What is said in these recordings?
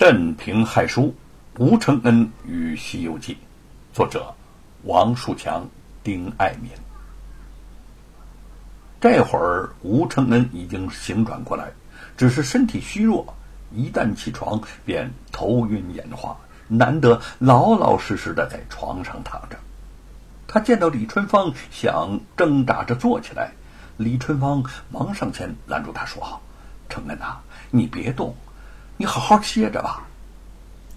镇平害书，吴承恩与《西游记》，作者王树强、丁爱民。这会儿吴承恩已经醒转过来，只是身体虚弱，一旦起床便头晕眼花，难得老老实实的在床上躺着。他见到李春芳，想挣扎着坐起来，李春芳忙上前拦住他说：“承恩呐，你别动。”你好好歇着吧。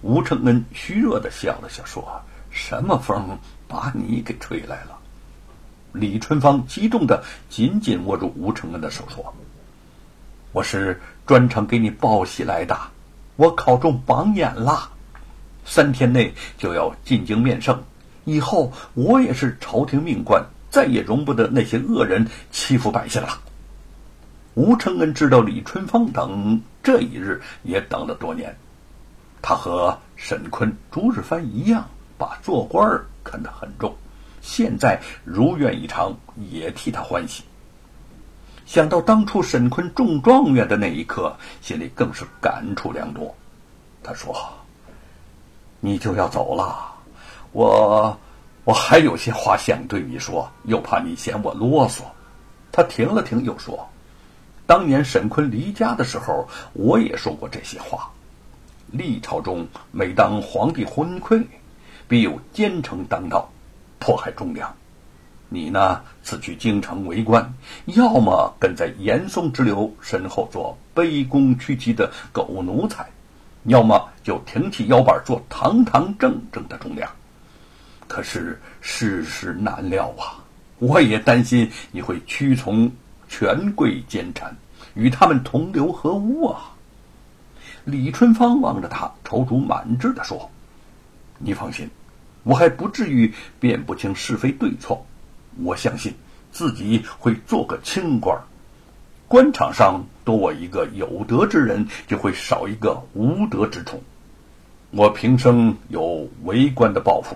吴承恩虚弱的笑了笑，说：“什么风把你给吹来了？”李春芳激动的紧紧握住吴承恩的手，说：“我是专程给你报喜来的，我考中榜眼了，三天内就要进京面圣，以后我也是朝廷命官，再也容不得那些恶人欺负百姓了。”吴承恩知道李春芳等这一日也等了多年，他和沈坤、朱日藩一样，把做官儿看得很重，现在如愿以偿，也替他欢喜。想到当初沈坤中状元的那一刻，心里更是感触良多。他说：“你就要走了，我我还有些话想对你说，又怕你嫌我啰嗦。”他停了停，又说。当年沈坤离家的时候，我也说过这些话。历朝中，每当皇帝昏聩，必有奸臣当道，迫害忠良。你呢，此去京城为官，要么跟在严嵩之流身后做卑躬屈膝的狗奴才，要么就挺起腰板做堂堂正正的忠良。可是世事难料啊！我也担心你会屈从。权贵奸臣，与他们同流合污啊！李春芳望着他，踌躇满志的说：“你放心，我还不至于辨不清是非对错。我相信自己会做个清官。官场上多我一个有德之人，就会少一个无德之徒。我平生有为官的抱负，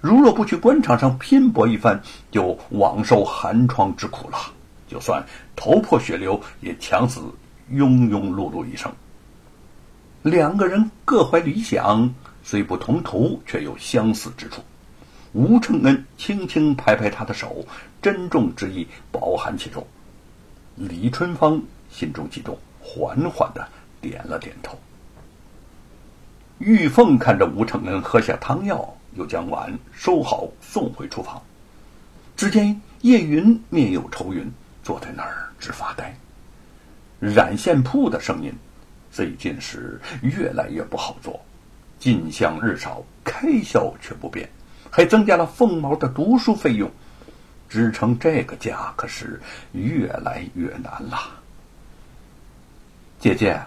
如若不去官场上拼搏一番，就枉受寒窗之苦了。”就算头破血流，也强死庸庸碌碌一生。两个人各怀理想，虽不同途，却有相似之处。吴承恩轻轻拍拍他的手，珍重之意饱含其中。李春芳心中激动，缓缓的点了点头。玉凤看着吴承恩喝下汤药，又将碗收好，送回厨房。只见叶云面有愁云。坐在那儿直发呆。染线铺的生意最近是越来越不好做，进项日少，开销却不变，还增加了凤毛的读书费用，支撑这个家可是越来越难了。姐姐，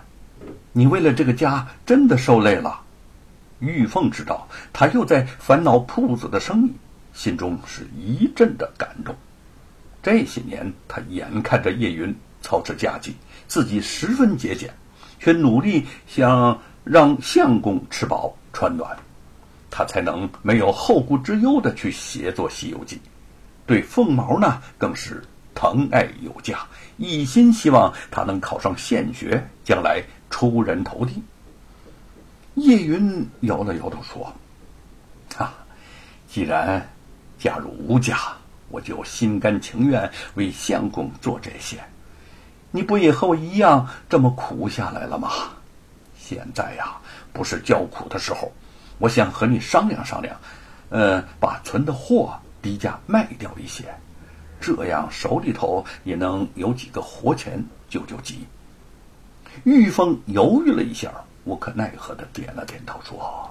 你为了这个家真的受累了。玉凤知道他又在烦恼铺子的生意，心中是一阵的感动。这些年，他眼看着叶云操持家计，自己十分节俭，却努力想让相公吃饱穿暖，他才能没有后顾之忧的去写作《西游记》。对凤毛呢，更是疼爱有加，一心希望他能考上县学，将来出人头地。叶云摇了摇头说：“啊，既然嫁入吴家。”我就心甘情愿为相公做这些，你不也和我一样这么苦下来了吗？现在呀，不是叫苦的时候，我想和你商量商量，呃，把存的货低价卖掉一些，这样手里头也能有几个活钱救救急。玉凤犹豫了一下，无可奈何的点了点头，说：“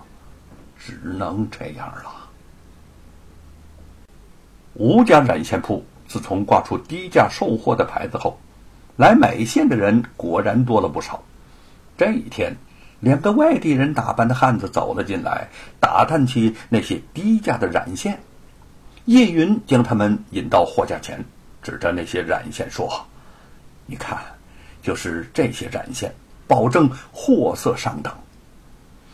只能这样了。”吴家染线铺自从挂出低价售货的牌子后，来买线的人果然多了不少。这一天，两个外地人打扮的汉子走了进来，打探起那些低价的染线。叶云将他们引到货架前，指着那些染线说：“你看，就是这些染线，保证货色上等。”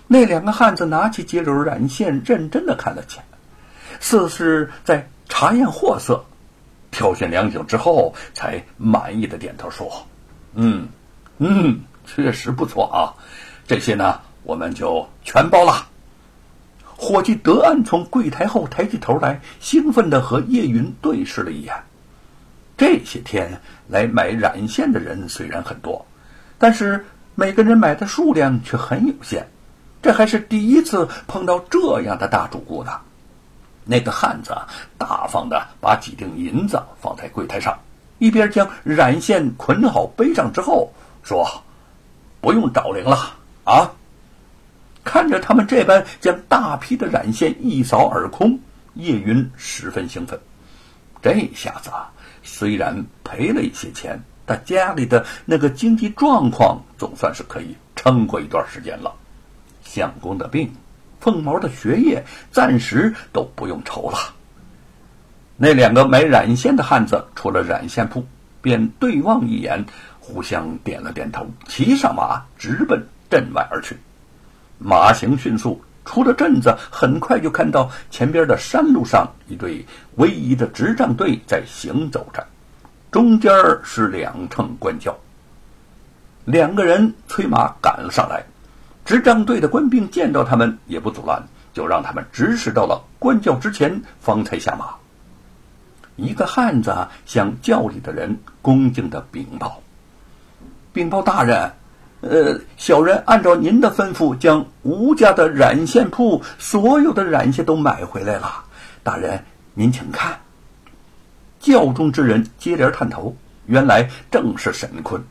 那两个汉子拿起几篓染线，认真的看了起来，似是在。查验货色，挑选良久之后，才满意的点头说：“嗯，嗯，确实不错啊。这些呢，我们就全包了。伙计德安从柜台后抬起头来，兴奋地和叶云对视了一眼。这些天来买染线的人虽然很多，但是每个人买的数量却很有限。这还是第一次碰到这样的大主顾呢。那个汉子大方地把几锭银子放在柜台上，一边将染线捆好背上之后说：“不用找零了啊！”看着他们这般将大批的染线一扫而空，叶云十分兴奋。这下子啊虽然赔了一些钱，但家里的那个经济状况总算是可以撑过一段时间了。相公的病，凤毛的学业，暂时都不用愁了。那两个买染线的汉子出了染线铺，便对望一眼，互相点了点头，骑上马直奔镇外而去。马行迅速，出了镇子，很快就看到前边的山路上一队逶迤的执仗队在行走着，中间是两乘官轿。两个人催马赶了上来。执仗队的官兵见到他们也不阻拦，就让他们直驶到了官轿之前，方才下马。一个汉子向轿里的人恭敬的禀报：“禀报大人，呃，小人按照您的吩咐，将吴家的染线铺所有的染线都买回来了。大人，您请看。”轿中之人接连探头，原来正是沈坤。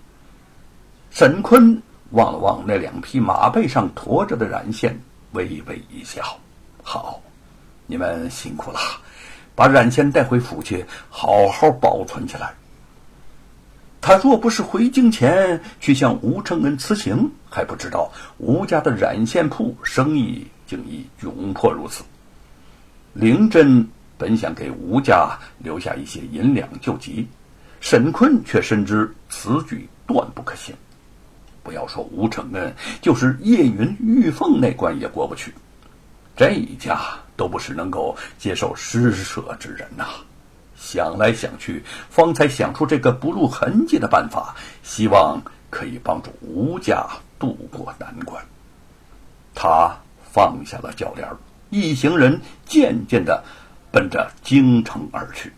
沈坤。望了望那两匹马背上驮着的染线，微微一笑：“好，你们辛苦了，把染线带回府去，好好保存起来。他若不是回京前去向吴承恩辞行，还不知道吴家的染线铺生意竟已窘迫如此。灵真本想给吴家留下一些银两救急，沈坤却深知此举断不可行。”不要说吴承恩，就是叶云、玉凤那关也过不去。这一家都不是能够接受施舍之人呐。想来想去，方才想出这个不露痕迹的办法，希望可以帮助吴家渡过难关。他放下了轿帘，一行人渐渐的奔着京城而去。